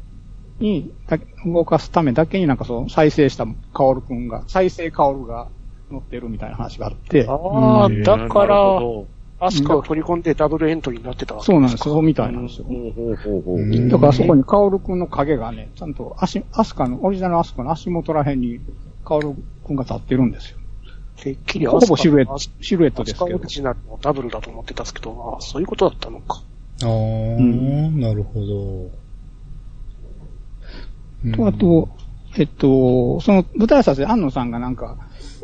に、だ動かすためだけになんかその再生したカオルくんが、再生カオルが乗ってるみたいな話があって、ああ、うんだから、ほアスカを取り込んでダブルエントリーになってたわけそうなんですよ、みたいなんですよ。どほうほうほうほううんだからそこにカオルくんの影がね、ちゃんと足、アスカの、オリジナルアスカの足元ら辺にカオルくんが立ってるんですよ。てっきりほぼシルエットシルエットですけど。カオリジナルのダブルだと思ってたんですけど、ああ、そういうことだったのか。ああ、んなるほど。と、あと、えっと、その舞台挨拶で安野さんがなんか、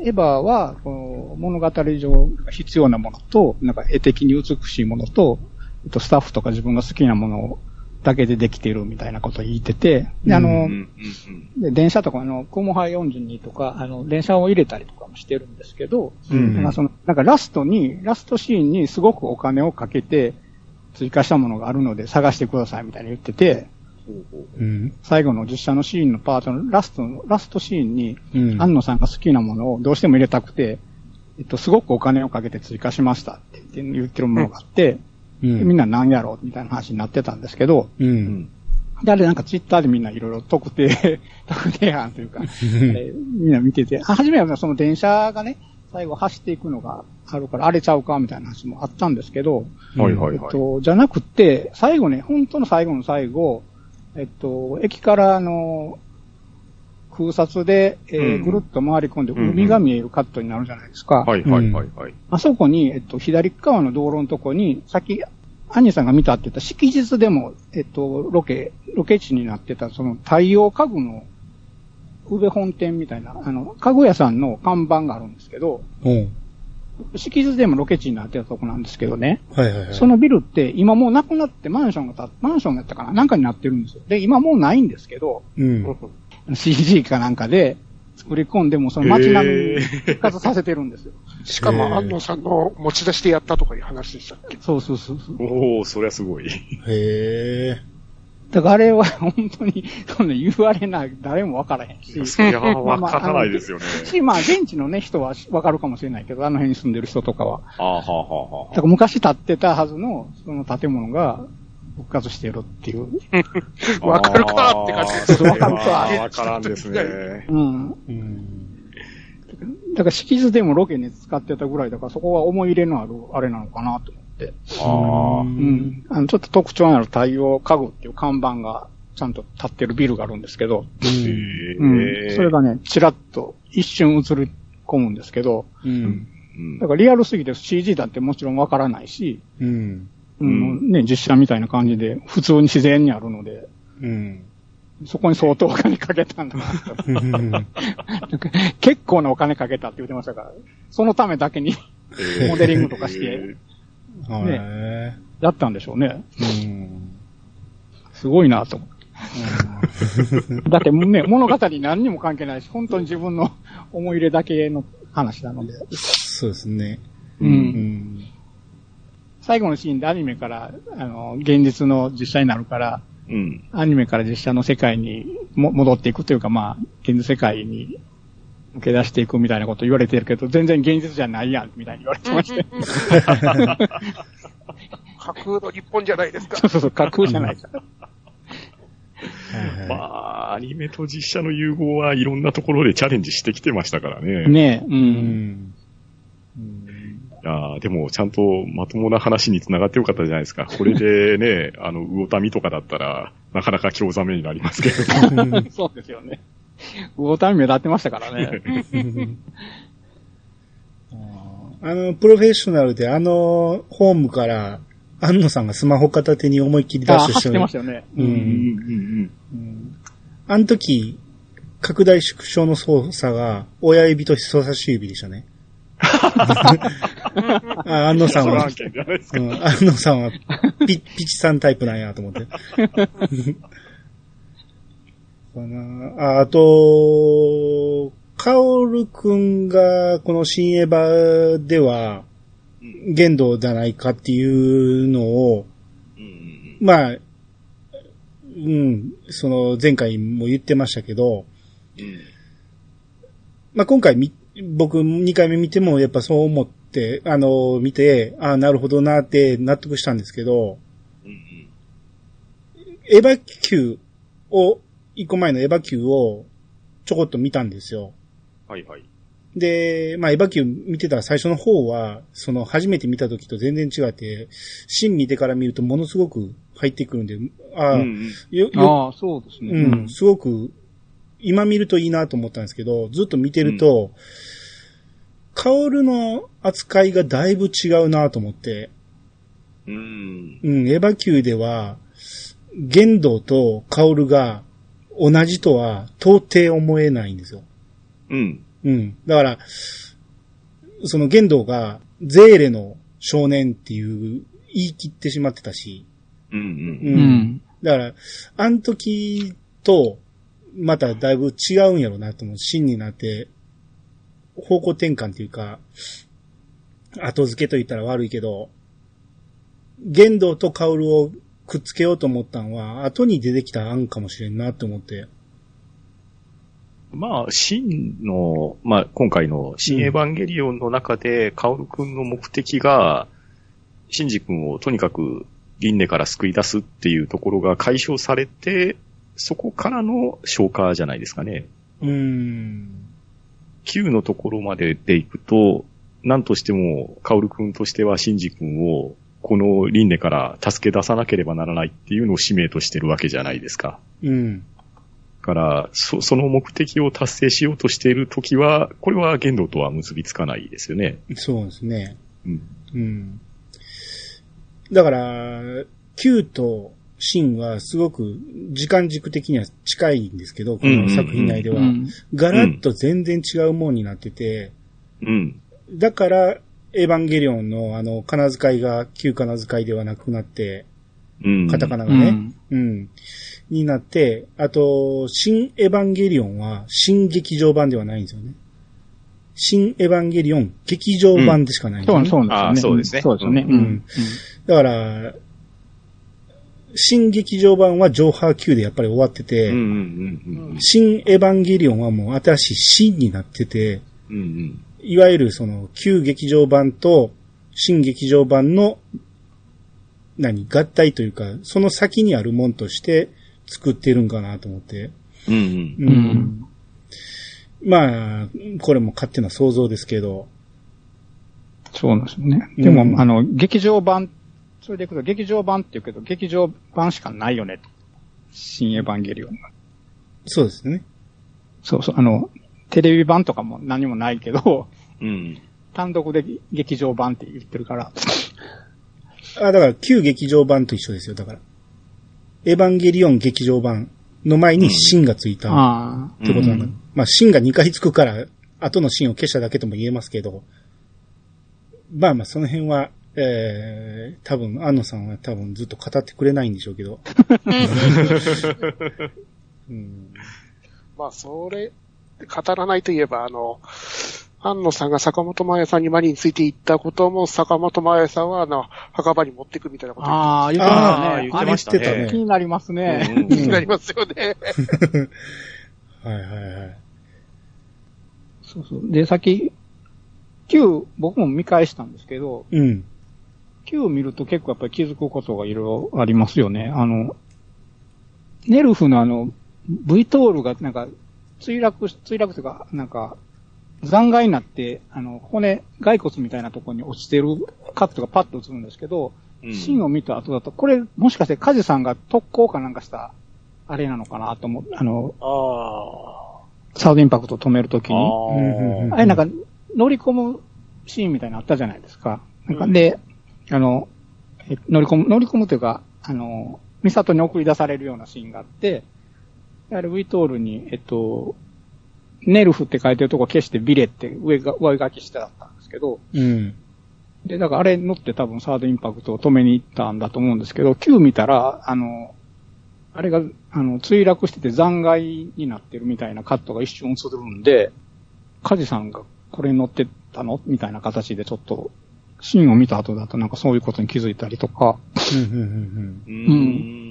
エヴァは、この物語上必要なものと、なんか絵的に美しいものと、えっと、スタッフとか自分が好きなものだけでできてるみたいなことを言ってて、で、あの、で電車とか、あの、クモハ42とか、あの、電車を入れたりとかもしてるんですけど、うん。なんかその、なんかラストに、ラストシーンにすごくお金をかけて、追加したものがあるので探してくださいみたいに言ってて、うん。最後の実写のシーンのパートのラストの、ラストシーンに、うん。安野さんが好きなものをどうしても入れたくて、えっと、すごくお金をかけて追加しましたって言ってるものがあって、うん。でみんな何やろうみたいな話になってたんですけど、う。うんん。で、あれなんかツイッターでみんないろいろ特定、[laughs] 特定案というか、えーみんな見てて、あ、初めはその電車がね、最後走っていくのがあるから荒れちゃうかみたいな話もあったんですけど、はいはいはい。えっと、じゃなくて、最後ね、本当の最後の最後、えっと、駅からあの、空撮で、えーうんぐるっと回り込んで、海が見えるカットになるじゃないですか。はいはいはいはい。あそこに、えっと、左側の道路のとこに、さっき、アニさんが見たって言った式日でも、えっと、ロケ、ロケ地になってた、その太陽家具の、宇部本店みたいな、あの、家具屋さんの看板があるんですけど、うん。式日でもロケ地になってたとこなんですけどね。はいはいはい。そのビルって今もうなくなってマンションがた、マンションやったかななんかになってるんですよ。で、今もうないんですけど、うん。CG かなんかで作り込んでもその街並みに復活させてるんですよ。しかも、安野さんの持ち出してやったとかいう話でしたっけ？そうそうそうそう。おおそりゃすごい。へえ。だからあれは本当に、そんな言われない、誰もわからへんし。そりゃわからないですよね。し、まあ、現地のね、人はわかるかもしれないけど、あの辺に住んでる人とかは。ああ、はあ、はあ、はだから昔建ってたはずの、その建物が復活してるっていう。あ。[laughs] わかるかって感じそうわかるかわからんですね。うん。うん。だから敷地でもロケに使ってたぐらいだから、そこは思い入れのある、あれなのかなと。ああ。うん。あの、ちょっと特徴のある太陽家具っていう看板が、ちゃんと立ってるビルがあるんですけど、へうん。え。それがね、ちらっと一瞬映り込むんですけど、うん。うんだからリアルすぎて CG だってもちろんわからないし、うん。うん、ね、実写みたいな感じで、普通に自然にあるので、うん。そこに相当お金かけたんだな。[laughs] 結構なお金かけたって言ってましたから、そのためだけにえーモデリングとかしてえへやったんでしょうね。え。うん。すごいなと思って。だってね、物語に何にも関係ないし、本当に自分の思い入れだけの話なので。そうですね。う。うんん。最後のシーンでアニメから、あの、現実の実写になるから、ーうん。アニメから実写の世界にも戻っていくというか、まあ、現実世界に抜け出していくみたいなこと言われてるけど、全然現実じゃないやん、みたいに言われてまして。架空の日本じゃないですかそ。うそうそう、架空じゃないから。まあ、アニメと実写の融合はいろんなところでチャレンジしてきてましたからね。ねえ、う。うんん。いやーでも、ちゃんとまともな話に繋がってよかったじゃないですか。これでね、あの、魚民とかだったら、なかなか興ざめになりますけど。[laughs] そうですよね。魚民目立ってましたからね。[laughs] あの、プロフェッショナルであの、ホームから安野さんがスマホ片手に思いっきりダッシュしてあ走ってましたよね。う。うんんうんうんあの時、拡大縮小の操作が親指と人差し指でしたね。[laughs] あ安野さんは安野さんはピ、ピチさんタイプなんやと思って。[laughs] かな。ああと、カオルくんがこの新エヴァでは、限度じゃないかっていうのを、うんうんまあ、うん、その前回も言ってましたけど、うん。まあ今回み、僕2回目見てもやっぱそう思って、あの、見て、ああ、なるほどなって納得したんですけど、うんエヴァ級を、一個前のエヴァ級をちょこっと見たんですよ。はいはい。で、まあエヴァ級見てたら最初の方は、その初めて見た時と全然違って、シン見てから見るとものすごく入ってくるんで、ああ、うんうんよ、よ、ああ、そうですね。うん、すごく、今見るといいなと思ったんですけど、ずっと見てると、カオルの扱いがだいぶ違うなと思って、うん。うん、エヴァ級では、玄道とカオルが同じとは到底思えないんですよ。うん。うん。だから、その玄道がゼーレの少年っていう言い切ってしまってたし、うんう。うん。うん。だから、あの時と、まただいぶ違うんやろなと思う。真になって、方向転換っていうか、後付けと言ったら悪いけど、玄道とカオルをくっつけようと思ったんは、後に出てきた案かもしれんなって思って。まあ、真の、まあ、今回の新エヴァンゲリオンの中で、カオル君の目的が、シンジ君をとにかく輪廻から救い出すっていうところが解消されて、そこからの消化じゃないですかね。うーん。9のところまででいくと、何としても、カオル君としてはシンジ君を、この輪廻から助け出さなければならないっていうのを使命としてるわけじゃないですか。うん。だから、そ、その目的を達成しようとしているときは、これは言動とは結びつかないですよね。そうですね。うん。うん。だから、Q とシンはすごく時間軸的には近いんですけど、この作品内では。うんガラッと全然違うもんになってて、うん。だから、エヴァンゲリオンのあの、金遣いが旧金遣いではなくなって、うん。カタカナうがね、ん。うん、になって、あと、新エヴァンゲリオンは新劇場版ではないんですよね。新エヴァンゲリオン劇場版でしかないんですよね。そうそうなんですよね。あそうですねそうですよね。うんうん。だから、新劇場版は上波級でやっぱり終わってて、うんうんうん新エヴァンゲリオンはもう新しい新になってて、うん。うんうん。いわゆるその旧劇場版と新劇場版の何合体というか、その先にあるもんとして作ってるんかなと思って。うんうん。うんうんまあ、これも勝手な想像ですけど。そうなんですよね。でも、うんあの、劇場版、それでいくと劇場版って言うけど、劇場版しかないよね。新エヴァンゲリオンが。そうですね。そうそう、あの、テレビ版とかも何もないけど、うん。単独で劇場版って言ってるから。あ、だから旧劇場版と一緒ですよ、だから。エヴァンゲリオン劇場版の前に新がついたっあてことなんだ。うんまあ、新が2回つくから、後の新を消しただけとも言えますけど、まあまあ、その辺は、えー、多分、安野さんは多分ずっと語ってくれないんでしょうけど。[laughs] うん、まあ、それ、語らないといえば、あの、安野さんが坂本真綾さんにマリについて言ったことも、坂本真綾さんは、あの、墓場に持っていくみたいなことああ、言ってあましたね。あ言ってましてたね気になりますね。うん気になりますよね。[laughs] はいはいはい。そうそう。で、さっき、Q、僕も見返したんですけど、うん。Q 見ると結構やっぱり気づくことがいろいろありますよね。あの、ネルフのあの、V トールがなんか、墜落し、墜落というか、なんか、残骸になって、あの、骨、骸骨みたいなところに落ちてるカットがパッと映るんですけど、うんシーンを見た後だと、これ、もしかしてカジさんが特攻かなんかした、あれなのかなと思う。あの、あサウドインパクトを止めるときに。うんうんあれなんか、乗り込むシーンみたいなのあったじゃないですか。なんか、で、あの、え乗り込む、乗り込むというか、あの、ミサトに送り出されるようなシーンがあって、あれ、ウィトールに、えっと、ネルフって書いてるとこ消してビレって上が、上書きしてあったんですけど、うん。で、だからあれ乗って多分サードインパクトを止めに行ったんだと思うんですけど、Q 見たら、あの、あれが、あの、墜落してて残骸になってるみたいなカットが一瞬映るんで、カジさんがこれに乗ってたの？みたいな形でちょっと、シーンを見た後だとなんかそういうことに気づいたりとか、うんうんうんうーん。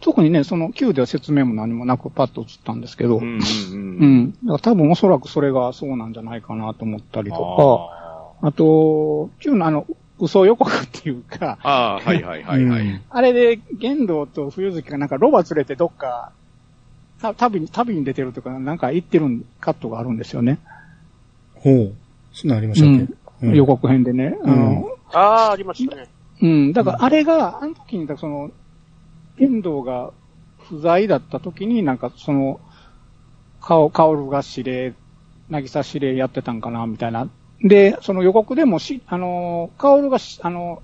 特にね、その Q では説明も何もなくパッと映ったんですけど、うんうんううん。ん。だから多分おそらくそれがそうなんじゃないかなと思ったりとか、あと、Q のあの、嘘予告っていうか、ああー、はいはいはいはい。うんあれで、玄道と冬月がなんかロバ連れてどっか、た旅に、旅に出てるとか、なんか行ってるカットがあるんですよね。ほう。そんなんありましたっけ、うん予告編でね。あのああ、ありましたね。うん。だからあれが、あの時に、その、玄道が不在だった時になんかその、顔、カオルが指令、なぎさ指令やってたんかな、みたいな。で、その予告でもし、あの、カオルがし、あの、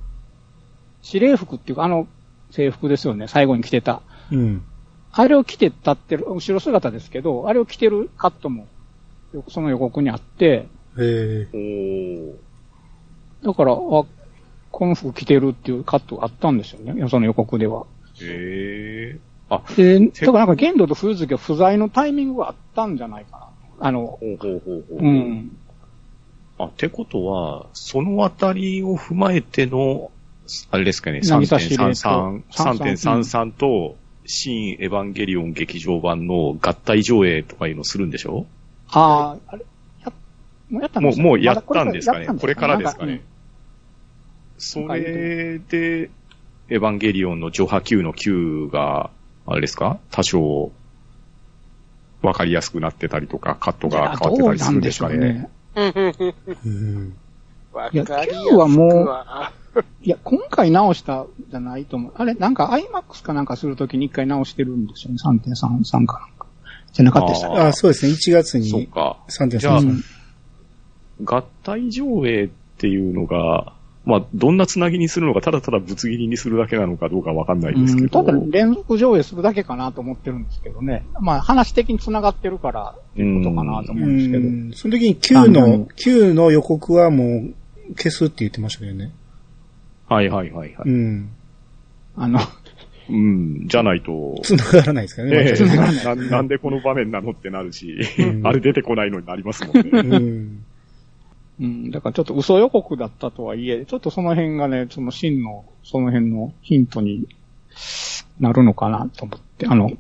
指令服っていうか、あの、制服ですよね、最後に着てた。うん。あれを着て立ってる、後ろ姿ですけど、あれを着てるカットも、よその予告にあって、へえ。おーだから、あ、この服着てるっていうカットがあったんですよね、その予告では。へえ。あ、で、だからなんか玄道と冬月が不在のタイミングがあったんじゃないかな。あの、ほうほうほうほう。うん。あ、ってことは、そのあたりを踏まえての、あれですかね、渚司令と3.33、3.33と、新エヴァンゲリオン劇場版の合体上映とかいうのするんでしょ？ああ、あれ、や、もうやったんもう、ですもうやったんですかね？これからですかね？それで、エヴァンゲリオンの上波級の級が、あれですか？多少、わかりやすくなってたりとか、カットが変わってたりするんですかね。どうなんでしょうね。うん。わいやかりやす Q はもう。いや、今回直したじゃないと思う。あれ、なんか IMAX かなんかするときに一回直してるんですよね。3.33かなんか。じゃなかったでしたっけ？あ、そうですね。1月にそうか。3.3じゃあうん合体上映っていうのが、まあ、どんなつなぎにするのか、ただただぶつ切りにするだけなのかどうかわかんないですけど。うんただ連続上映するだけかなと思ってるんですけどね。まあ話的に繋がってるからっていうことかなと思うんですけど。うん。その時に Q 単のに、Q の予告はもう消すって言ってましたけどね。はいはいはいはい。うん。あの、うん、じゃないと、繋がらないですからね。ええ繋がらないななんでこの場面なのってなるし、うんあれ出てこないのになりますもんね。うん。うん、だからちょっと嘘予告だったとはいえ、ちょっとその辺がね、その真の、その辺のヒントになるのかなと思って、あの、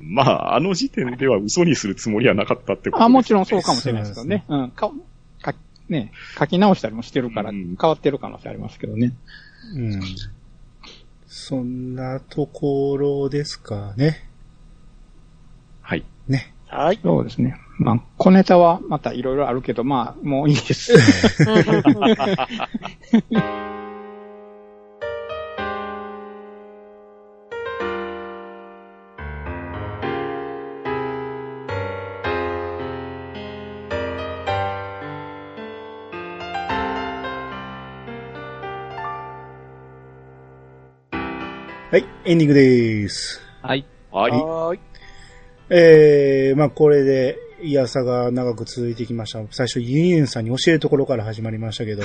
まあ、あの時点では嘘にするつもりはなかったってことです、あ、もちろんそうかもしれないですけどね。うん、か、か、ね、書き直したりもしてるから、うん変わってる可能性ありますけどね。うん。そんなところですかね。はい。ね。はい。そうですね。まあ、小ネタはまたいろいろあるけど、まあ、もういいです。はい、エンディングです。はい。はい。はーい。えー、まあこれで、いやさが長く続いてきました。最初、ユニエンさんに教えるところから始まりましたけど、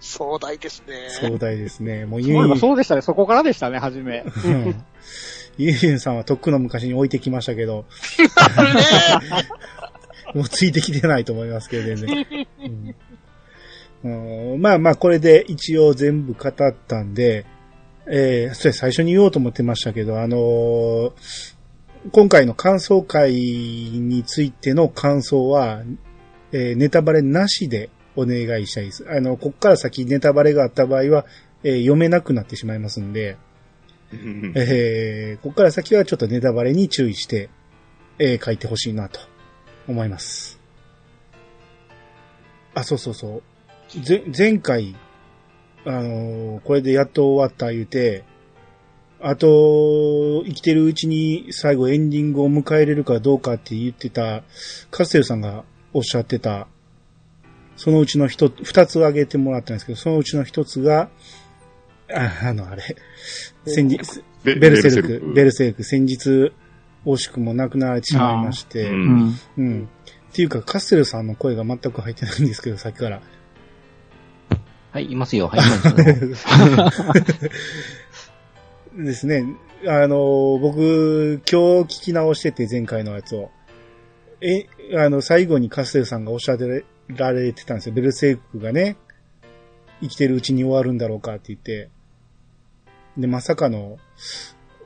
壮大ですね。壮大ですね。もうユそういえばニそうでしたね。そこからでしたね、初め。うんユニエンさんはとっくの昔に置いてきましたけど、[laughs] もうついてきてないと思いますけど、全然。うんうんまあまあ、これで一応全部語ったんで、えー、それ最初に言おうと思ってましたけど、あのー今回の感想会についての感想は、えーネタバレなしでお願いしたいです。あの、こっから先ネタバレがあった場合は、えー読めなくなってしまいますんで、うんえーここから先はちょっとネタバレに注意して、えー書いてほしいなと思います。あ、そうそうそう。ぜ、前回、あのーこれでやっと終わった言うて、あと、生きてるうちに最後エンディングを迎えれるかどうかって言ってた、カステルさんがおっしゃってた、そのうちの一つ、二つ挙げてもらったんですけど、そのうちの一つが、あ、あの、あれ、先日、ベベルセルク、ベルセルク、先日、惜しくも亡くなられてしまいまして、ううんん。うん。っていうか、カステルさんの声が全く入ってないんですけど、さっきから。はい、いますよ。はい、いますよ。[laughs] ですね。あの、僕、今日聞き直してて、前回のやつを。え、あの、最後にカステルさんがおっしゃってられてたんですよ。ベルセルクがね、生きてるうちに終わるんだろうかって言って。で、まさかの、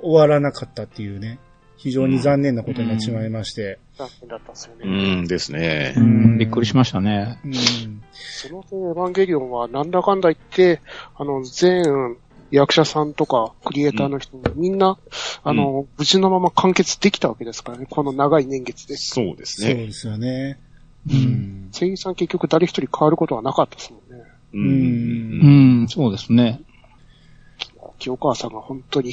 終わらなかったっていうね、非常に残念なことになってしまいまして。残念だったんですよね。うんですねう。ん。びっくりしましたね。うん。その点、エヴァンゲリオンはなんだかんだ言って、あの、全役者さんとか、クリエイターの人もみんな、あの、無事のまま完結できたわけですからね、この長い年月で。そうですね。そうですよね。ううんん。声優さん結局誰一人変わることはなかったですもんね。う。うんん、そうですね。清川さんが本当に、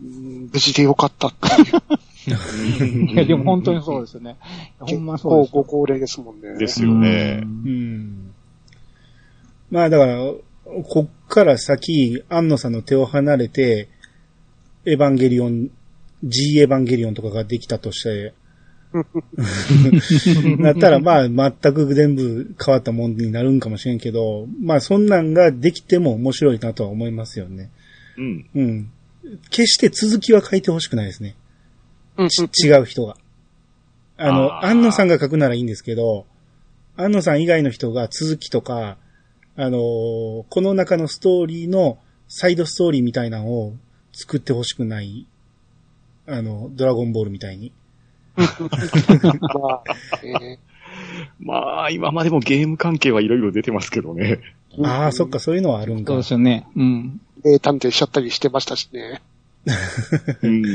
うん無事でよかったっていう。[laughs] いや、でも本当にそうですよね。ほ結んまそう構ですよご高齢ですもんね。ですよね。うん。まあだから、こっから先、安野さんの手を離れて、エヴァンゲリオン、G エヴァンゲリオンとかができたとして、[laughs] だったらまあ全く全部変わったもんになるんかもしれんけど、まあそんなんができても面白いなとは思いますよね。うん。うん。決して続きは書いてほしくないですね。うんち違う人が。あの、安野さんが書くならいいんですけど、安野さん以外の人が続きとか、あのーこの中のストーリーのサイドストーリーみたいなのを作ってほしくない。あの、ドラゴンボールみたいに。[laughs] まあ、えまあ、今までもゲーム関係はいろいろ出てますけどね。ーああ、そっか、そういうのはあるんか。そうですよね。うん。名探偵しちゃったりしてましたしね。うん。い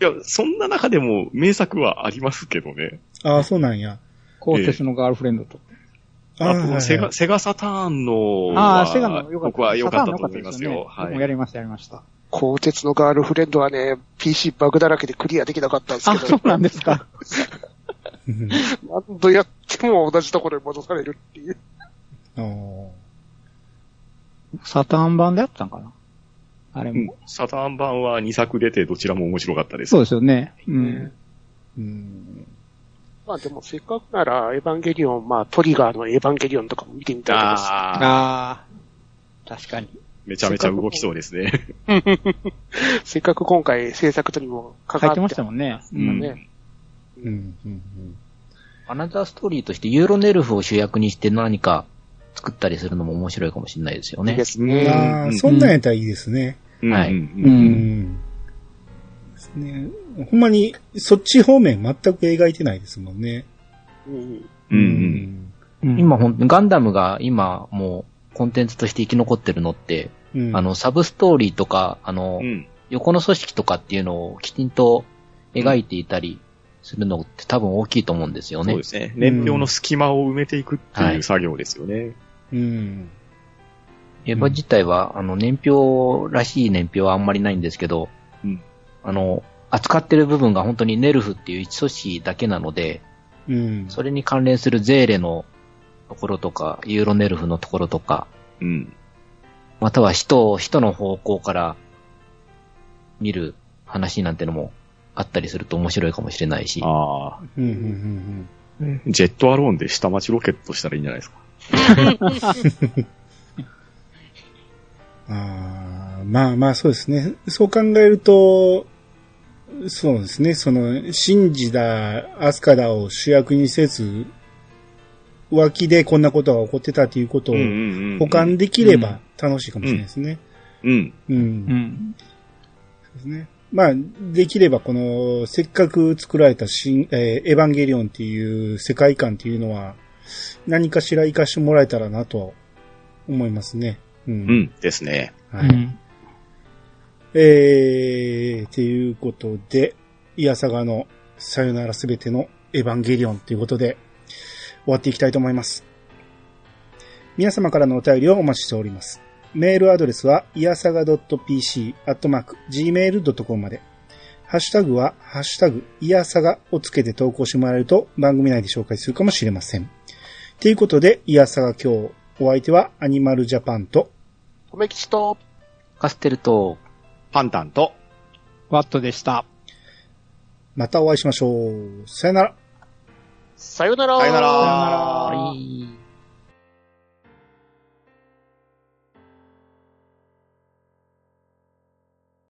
や、そんな中でも名作はありますけどね。ああ、そうなんや。コーテスのガールフレンドと。ああ、あはいはいセガ、セガサターンのああ、はセガの良かった。僕は良かったと思いますよ。良かったですね僕はい。もやりました、やりました。鋼鉄のガールフレンドはね、PC バグだらけでクリアできなかったんですあ、けど、そうなんですか。う [laughs] ん何度やっても同じところに戻されるっていう。サターン版でやったんかなあれうんも。サターン版は2作出てどちらも面白かったです。そうですよね。うん。うん。まあでもせっかくなら、エヴァンゲリオン、まあトリガーのエヴァンゲリオンとかも見てみたいです。ああ。確かに。めちゃめちゃ動きそうですね。[laughs] せっかく今回制作とにも関わってましたもんね。ううん。うん。うん。アナザーストーリーとしてユーロネルフを主役にして何か作ったりするのも面白いかもしれないですよねいいで。すうんね。そんなんやったらいいですね。はいうんううんん。ですね。ほんまに、そっち方面全く描いてないですもんね。うんうんうんうん今ほんガンダムが今もうコンテンツとして生き残ってるのって、うん。あの、サブストーリーとか、あの、うん。横の組織とかっていうのをきちんと描いていたりするのって多分大きいと思うんですよねそうで。すね。年表の隙間を埋めていくってはいいう作業ですよね。うん。エヴァ自体は、あの、年表らしい年表はあんまりないんですけど、うんあの、扱ってる部分が本当にネルフっていう一組織だけなので、うん。それに関連するゼーレのところとか、ユーロネルフのところとか、うん。または人を、人の方向から見る話なんてのもあったりすると面白いかもしれないし、ああ。うん。うん。うん。ジェットアローンで下町ロケットしたらいいんじゃないですか。[laughs] ああ、まあまあそうですね。そう考えると、そうですね。その、シンジだ、アスカだを主役にせず、脇でこんなことが起こってたということを保管できれば楽しいかもしれないですね。うん。うん。うん。そうですね。まあ、できればこの、せっかく作られた新、えーエヴァンゲリオンっていう世界観っていうのは、何かしら活かしてもらえたらなと思いますね。うん。うん。ですね。はい。うん。えー、っていうことで、イヤサガのさよならすべてのエヴァンゲリオンということで、終わっていきたいと思います。皆様からのお便りをお待ちしております。メールアドレスは、いやさが .pc、アットマーク、gmail.com まで。ハッシュタグは、ハッシュタグ、いやさがをつけて投稿してもらえると番組内で紹介するかもしれません。ということで、イヤサが今日、お相手はアニマルジャパンと、とめきちと、カステルと、パンタンと、ワットでした。またお会いしましょう。さよなら。さよなら。さよなら。はい